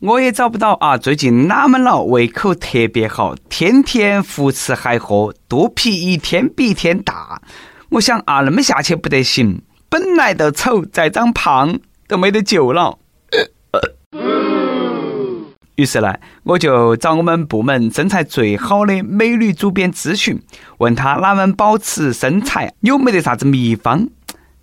我也找不到啊。最近哪们了？胃口特别好，天天胡吃海喝，肚皮一天比一天大。我想啊，那么下去不得行，本来都丑，再长胖都没得救了。于是呢，我就找我们部门身材最好的美女主编咨询，问她哪们保持身材有没得啥子秘方？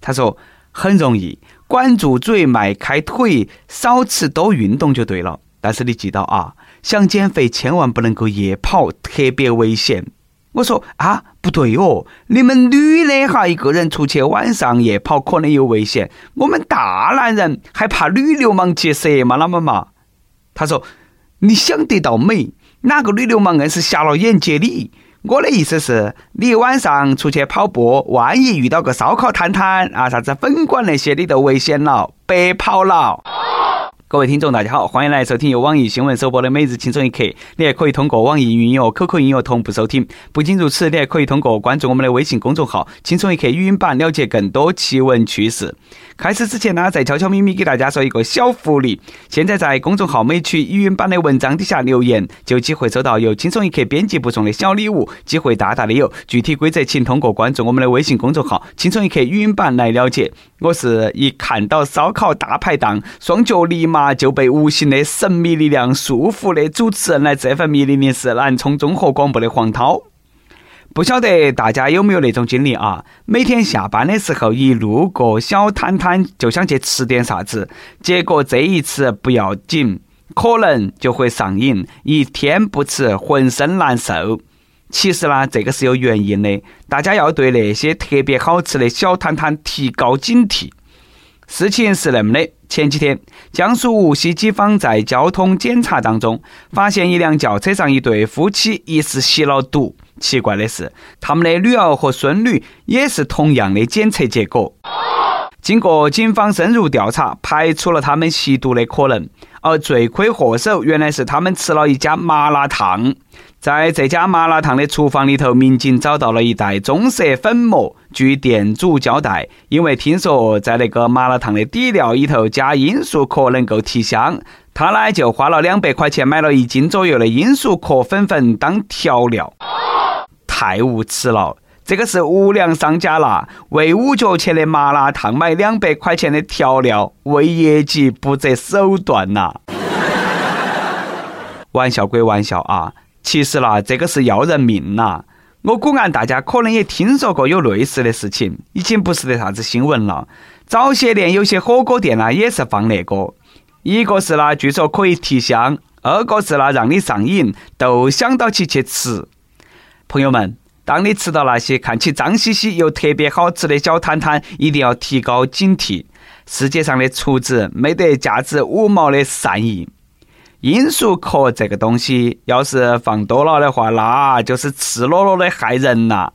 她说很容易，管住嘴，迈开腿，少吃多运动就对了。但是你记到啊，想减肥千万不能够夜跑，特别危险。我说啊，不对哦，你们女的哈，一个人出去晚上夜跑可能有危险，我们大男人还怕女流氓劫色吗？那么嘛？他说。你想得到美？哪个女流氓硬是瞎了眼接你？我的意思是，你晚上出去跑步，万一遇到个烧烤摊摊啊，啥子粉馆那些，你都危险了，白跑了。各位听众，大家好，欢迎来收听由网易新闻首播的《每日轻松一刻》。你还可以通过网易云音乐、QQ 音乐同步收听。不仅如此，你还可以通过关注我们的微信公众号“轻松一刻语音版”了解更多奇闻趣事。开始之前呢，再悄悄咪咪给大家说一个小福利：现在在公众号“美曲语音版”的文章底下留言，就有机会收到由轻松一刻编辑部送的小礼物，机会大大的有。具体规则请通过关注我们的微信公众号“轻松一刻语音版”来了解。我是一看到烧烤大排档，双脚立马。就被无形的神秘力量束缚的主持人来这份迷离的是南充综合广播的黄涛。不晓得大家有没有那种经历啊？每天下班的时候，一路过小摊摊，就想去吃点啥子，结果这一次不要紧，可能就会上瘾，一天不吃浑身难受。其实呢，这个是有原因的，大家要对那些特别好吃的小摊摊提高警惕。事情是那么的，前几天，江苏无锡警方在交通检查当中，发现一辆轿车上一对夫妻疑似吸了毒。奇怪的是，他们的女儿和孙女也是同样的检测结果。经过警方深入调查，排除了他们吸毒的可能。而罪魁祸首原来是他们吃了一家麻辣烫。在这家麻辣烫的厨房里头，民警找到了一袋棕色粉末。据店主交代，因为听说在那个麻辣烫的底料里头加罂粟壳能够提香，他呢就花了两百块钱买了一斤左右的罂粟壳粉粉当调料。太无耻了！这个是无良商家啦，为五角钱的麻辣烫买两百块钱的调料，为业绩不择手段呐！玩笑归玩笑啊。其实啦，这个是要人命呐！我估按大家可能也听说过有类似的事情，已经不是得啥子新闻了。早些年有些火锅店呢也是放那个，一个是呢据说可以提香，二个是呢让你上瘾，都想到起去吃。朋友们，当你吃到那些看起脏兮兮又特别好吃的小摊摊，一定要提高警惕。世界上的厨子没得价值五毛的善意。罂粟壳这个东西，要是放多了的话，那就是赤裸裸的害人呐！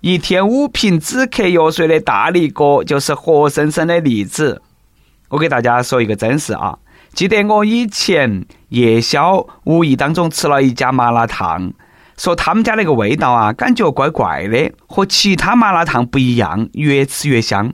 一天五瓶止咳药水的大力哥就是活生生的例子。我给大家说一个真事啊，记得我以前夜宵无意当中吃了一家麻辣烫。说他们家那个味道啊，感觉怪怪的，和其他麻辣烫不一样，越吃越香。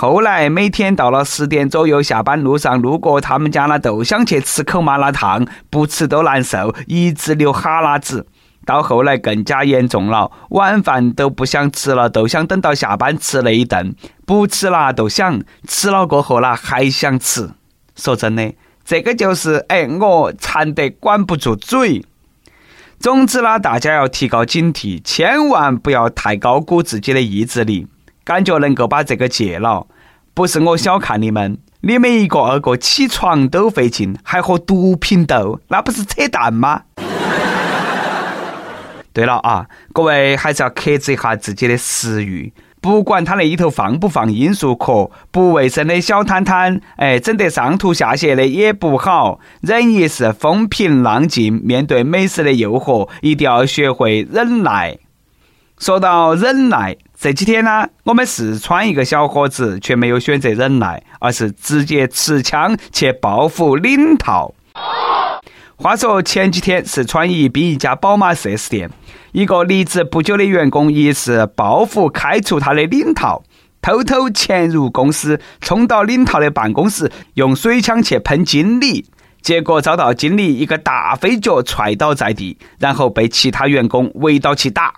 后来每天到了十点左右，下班路上路过他们家呢，都想去吃口麻辣烫，不吃都难受，一直流哈喇子。到后来更加严重了，晚饭都不想吃了，都想等到下班吃那一顿，不吃了都想，吃了过后啦还想吃。说真的，这个就是哎，我馋得管不住嘴。总之呢，大家要提高警惕，千万不要太高估自己的意志力，感觉能够把这个戒了。不是我小看你们，你们一个二个起床都费劲，还和毒品斗，那不是扯淡吗？对了啊，各位还是要克制一下自己的食欲。不管他那里头放不放罂粟壳，不卫生的小摊摊，哎，整得上吐下泻的也不好。忍一时风平浪静，面对美食的诱惑，一定要学会忍耐。说到忍耐，这几天呢，我们四川一个小伙子却没有选择忍耐，而是直接持枪去报复领导。话说前几天，四川宜宾一家宝马 4S 店。一个离职不久的员工疑似报复开除他的领导，偷偷潜入公司，冲到领导的办公室，用水枪去喷经理。结果遭到经理一个大飞脚踹倒在地，然后被其他员工围到起打。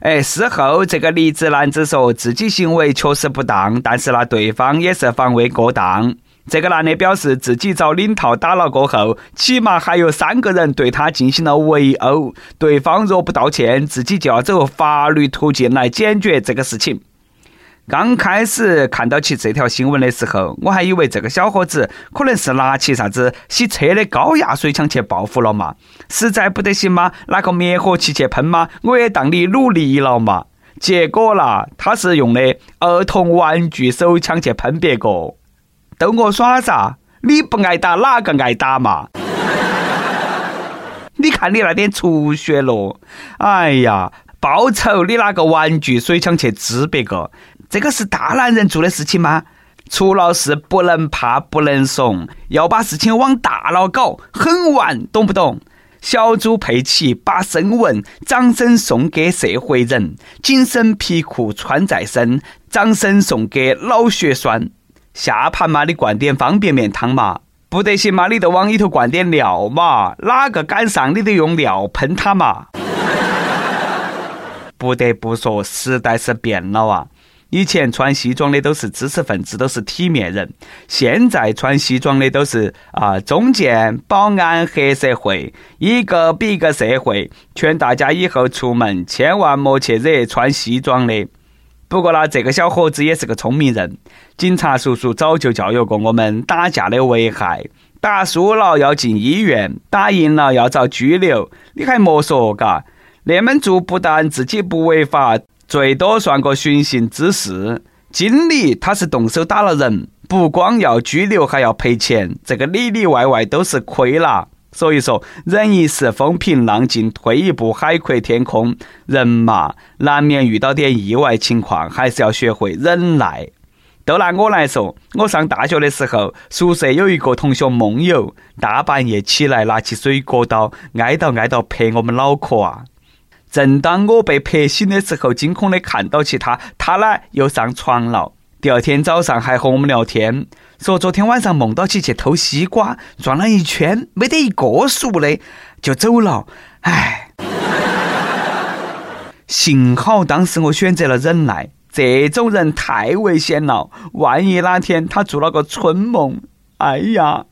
哎，事后这个离职男子说自己行为确实不当，但是呢，对方也是防卫过当。这个男的表示自己遭领导打了过后，起码还有三个人对他进行了围殴，对方若不道歉，自己就要走法律途径来解决这个事情。刚开始看到起这条新闻的时候，我还以为这个小伙子可能是拿起啥子洗车的高压水枪去报复了嘛，实在不得行吗？拿个灭火器去喷吗？我也当你努力了嘛。结果啦，他是用的儿童玩具手枪去喷别个，逗我耍啥？你不挨打哪个挨打嘛？你看你那点出血咯！哎呀，报仇你拿个玩具水枪去支别个？这个是大男人做的事情吗？出了事不能怕不能怂，要把事情往大了搞，狠玩，懂不懂？小猪佩奇把声纹，掌声送给社会人，紧身皮裤穿在身，掌声送给脑血栓。下盘嘛，你灌点方便面汤嘛，不得行嘛，你就往里头灌点料嘛，哪个敢上，你就用料喷他嘛。不得不说，时代是变了啊。以前穿西装的都是知识分子，都是体面人。现在穿西装的都是啊，中介、保安、黑社会，一个比一个社会。劝大家以后出门千万莫去惹穿西装的。不过呢，这个小伙子也是个聪明人。警察叔叔早就教育过我们打架的危害：打输了要进医院，打赢了要遭拘留。你还莫说，嘎，那么做不但自己不违法。最多算个寻衅滋事，经理他是动手打了人，不光要拘留，还要赔钱，这个里里外外都是亏了。所以说，忍一时风平浪静，退一步海阔天空。人嘛，难免遇到点意外情况，还是要学会忍耐。都拿我来说，我上大学的时候，宿舍有一个同学梦游，大半夜起来拿起水果刀，挨到挨到拍我们脑壳啊！正当我被拍醒的时候，惊恐的看到起他，他呢又上床了。第二天早上还和我们聊天，说昨天晚上梦到起去偷西瓜，转了一圈没得一个熟的，就走了。唉，幸好当时我选择了忍耐。这种人太危险了，万一哪天他做了个春梦，哎呀！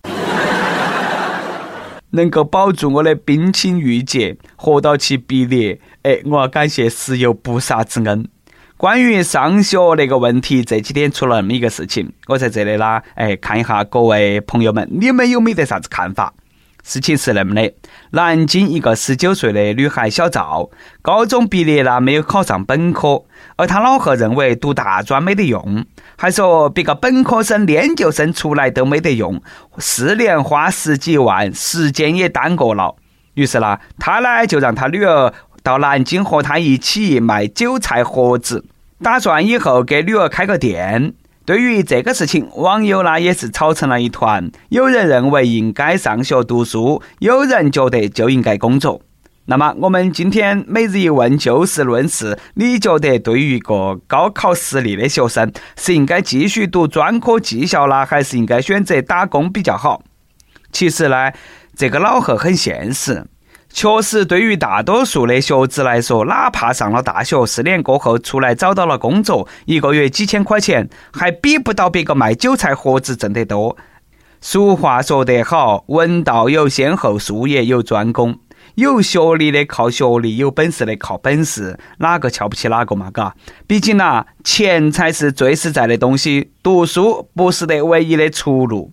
能够保住我的冰清玉洁，活到其毕业，哎，我要感谢石油不杀之恩。关于上学那个问题，这几天出了那么一个事情，我在这里啦，哎，看一下各位朋友们，你们有没得啥子看法？事情是那么的，南京一个十九岁的女孩小赵，高中毕业了没有考上本科，而她老贺认为读大专没得用，还说别个本科生、研究生出来都没得用，四年花十几万，时间也耽搁了。于是呢，他呢就让他女儿到南京和他一起卖韭菜盒子，打算以后给女儿开个店。对于这个事情，网友呢也是吵成了一团。有人认为应该上学读书，有人觉得就应该工作。那么，我们今天每日一问，就事论事。你觉得对于一个高考失利的学生，是应该继续读专科技校呢，还是应该选择打工比较好？其实呢，这个老贺很现实。确实，对于大多数的学子来说，哪怕上了大学，四年过后出来找到了工作，一个月几千块钱，还比不到别个卖韭菜盒子挣得多。俗话说得好，文道有先后，术业有专攻。有学历的靠学历，有本事的靠本事，哪个瞧不起哪个嘛？嘎，毕竟呐，钱才是最实在的东西。读书不是得唯一的出路。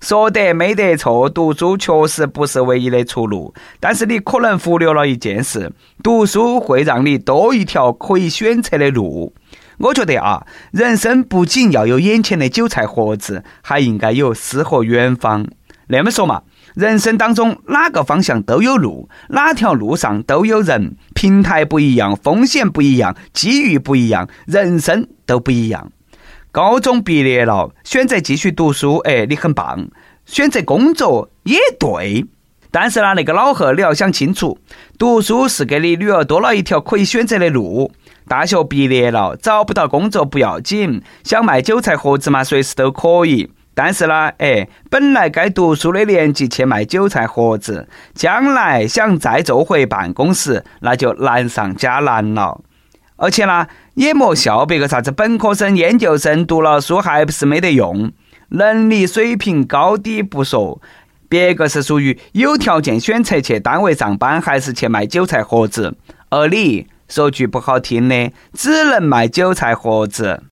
说得没得错，读书确实不是唯一的出路，但是你可能忽略了一件事：读书会让你多一条可以选择的路。我觉得啊，人生不仅要有眼前的韭菜盒子，还应该有诗和远方。那么说嘛，人生当中哪个方向都有路，哪条路上都有人，平台不一样，风险不一样，机遇不一样，人生都不一样。高中毕业了，选择继续读书，哎，你很棒；选择工作也对。但是呢，那个老贺，你要想清楚，读书是给你女儿多了一条可以选择的路。大学毕业了，找不到工作不要紧，想卖韭菜盒子嘛，随时都可以。但是呢，哎，本来该读书的年纪去卖韭菜盒子，将来想再做回办公室，那就难上加难了。而且呢，也莫笑别个啥子本科生、研究生读了书还不是没得用，能力水平高低不说，别个是属于有条件选择去单位上班，还是去卖韭菜盒子，而你说句不好听的，只能卖韭菜盒子。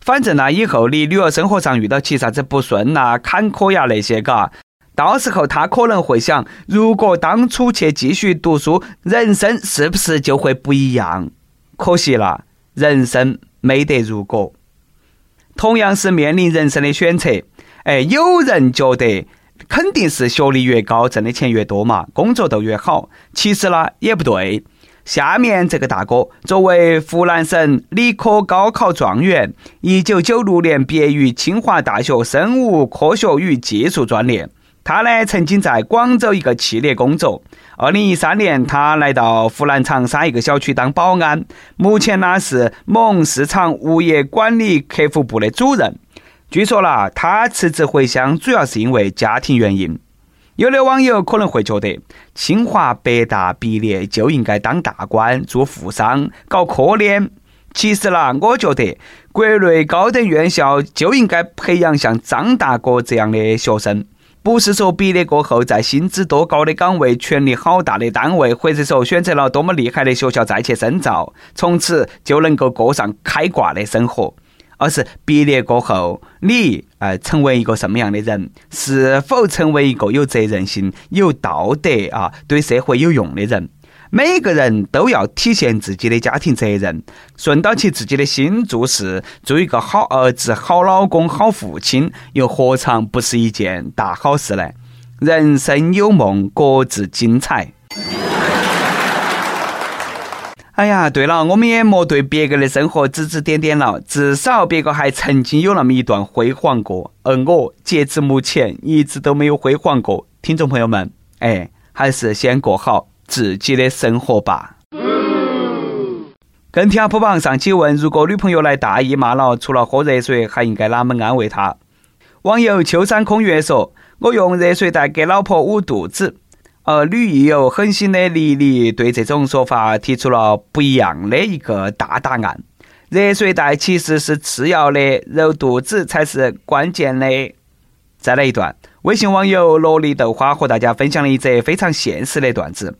反正呢，以后你女儿生活上遇到起啥子不顺呐、坎坷呀那些，嘎，到时候他可能会想，如果当初去继续读书，人生是不是就会不一样？可惜了，人生没得如果。同样是面临人生的选择，哎，有人觉得肯定是学历越高，挣的钱越多嘛，工作都越好。其实呢，也不对。下面这个大哥作为湖南省理科高考状元，一九九六年毕业于清华大学生物科学与技术专业。他呢曾经在广州一个企业工作。二零一三年，他来到湖南长沙一个小区当保安，目前呢是某市场物业管理客服部的主任。据说啦，他辞职回乡主要是因为家庭原因。有的网友可能会觉得，清华、北大毕业就应该当大官、做富商、搞科研。其实啦，我觉得国内高等院校就应该培养像张大哥这样的学生，不是说毕业过后在薪资多高的岗位、权力好大的单位，或者说选择了多么厉害的学校再去深造，从此就能够过上开挂的生活。而是毕业过后，你呃成为一个什么样的人？是否成为一个有责任心、有道德啊，对社会有用的人？每个人都要体现自己的家庭责任，顺到起自己的心做事，做一个好儿子、好老公、好父亲，又何尝不是一件大好事呢？人生有梦，各自精彩。哎呀，对了，我们也莫对别个的生活指指点点了，至少别个还曾经有那么一段辉煌过，而我截至目前一直都没有辉煌过。听众朋友们，哎，还是先过好自己的生活吧。跟帖铺榜上期问：如果女朋友来大姨妈了，除了喝热水，还应该哪么安慰她？网友秋山空月说：“我用热水袋给老婆捂肚子。”而女益友狠心的丽丽对这种说法提出了不一样的一个大答案：热水袋其实是次要的，揉肚子才是关键的。再来一段，微信网友萝莉豆花和大家分享了一则非常现实的段子：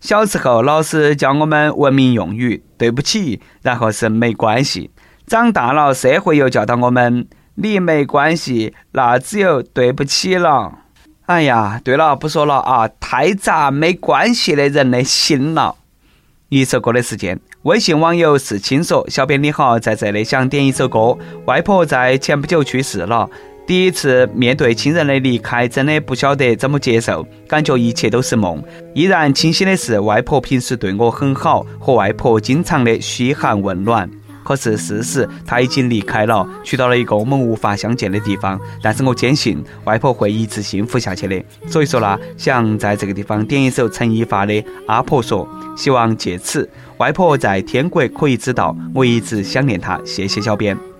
小时候老师教我们文明用语，对不起，然后是没关系；长大了社会又教导我们，你没关系，那只有对不起了。哎呀，对了，不说了啊！太砸没关系的人的心了。一首歌的时间，微信网友是青说：“小编你好，在这里想点一首歌。外婆在前不久去世了，第一次面对亲人的离开，真的不晓得怎么接受，感觉一切都是梦。依然清晰的是，外婆平时对我很好，和外婆经常的嘘寒问暖。”可是事实，她已经离开了，去到了一个我们无法相见的地方。但是我坚信，外婆会一直幸福下去的。所以说呢，想在这个地方点一首陈一发的《阿婆说》，希望借此，外婆在天国可以知道我一直想念她。谢谢小编。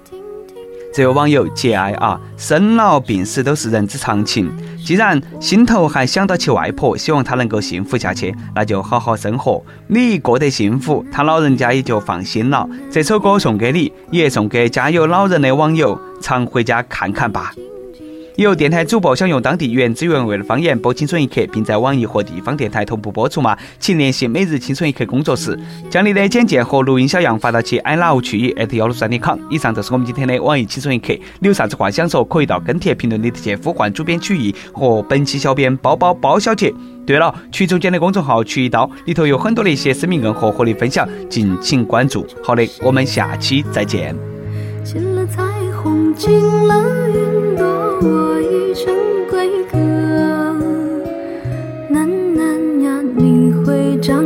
这位网友节哀啊，生老病死都是人之常情。既然心头还想到起外婆，希望她能够幸福下去，那就好好生活。你过得幸福，她老人家也就放心了。这首歌送给你，也送给家有老人的网友，常回家看看吧。有电台主播想用当地原汁原味的方言播《青春一刻》，并在网易和地方电台同步播出。吗？请联系每日青春一刻工作室，将你的简介和录音小样发到其 i love 去意 at 幺六三点 com。以上就是我们今天的网易青春一刻，你有啥子话想说，可以到跟帖评论里直接呼唤主编曲艺和本期小编包包包小姐。对了，曲总监的公众号曲一刀里头有很多的一些私密硬货和你分享，敬请关注。好的，我们下期再见。了彩虹，了云朵。我已成归客，囡囡呀，你会长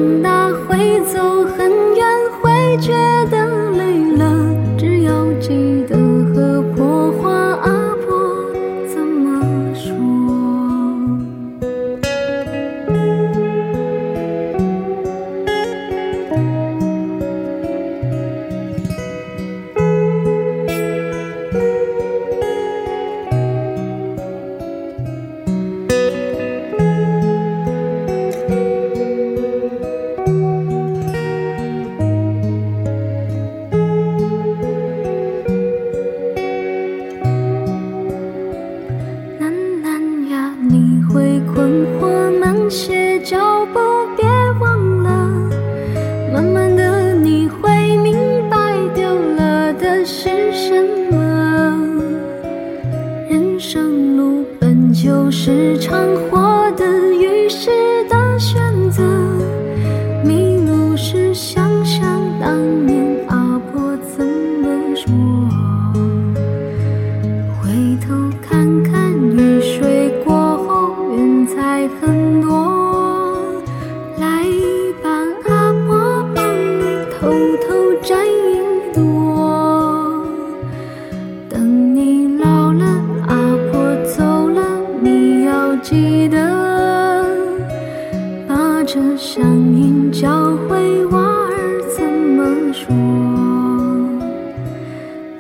我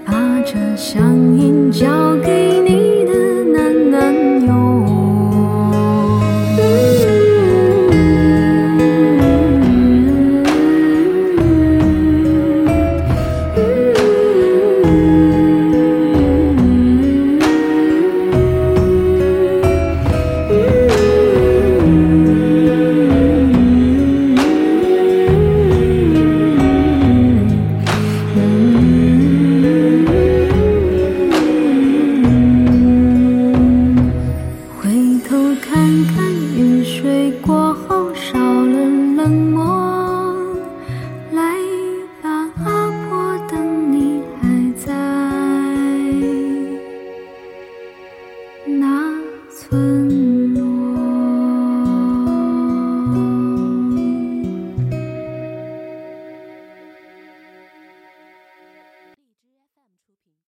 把这乡音交给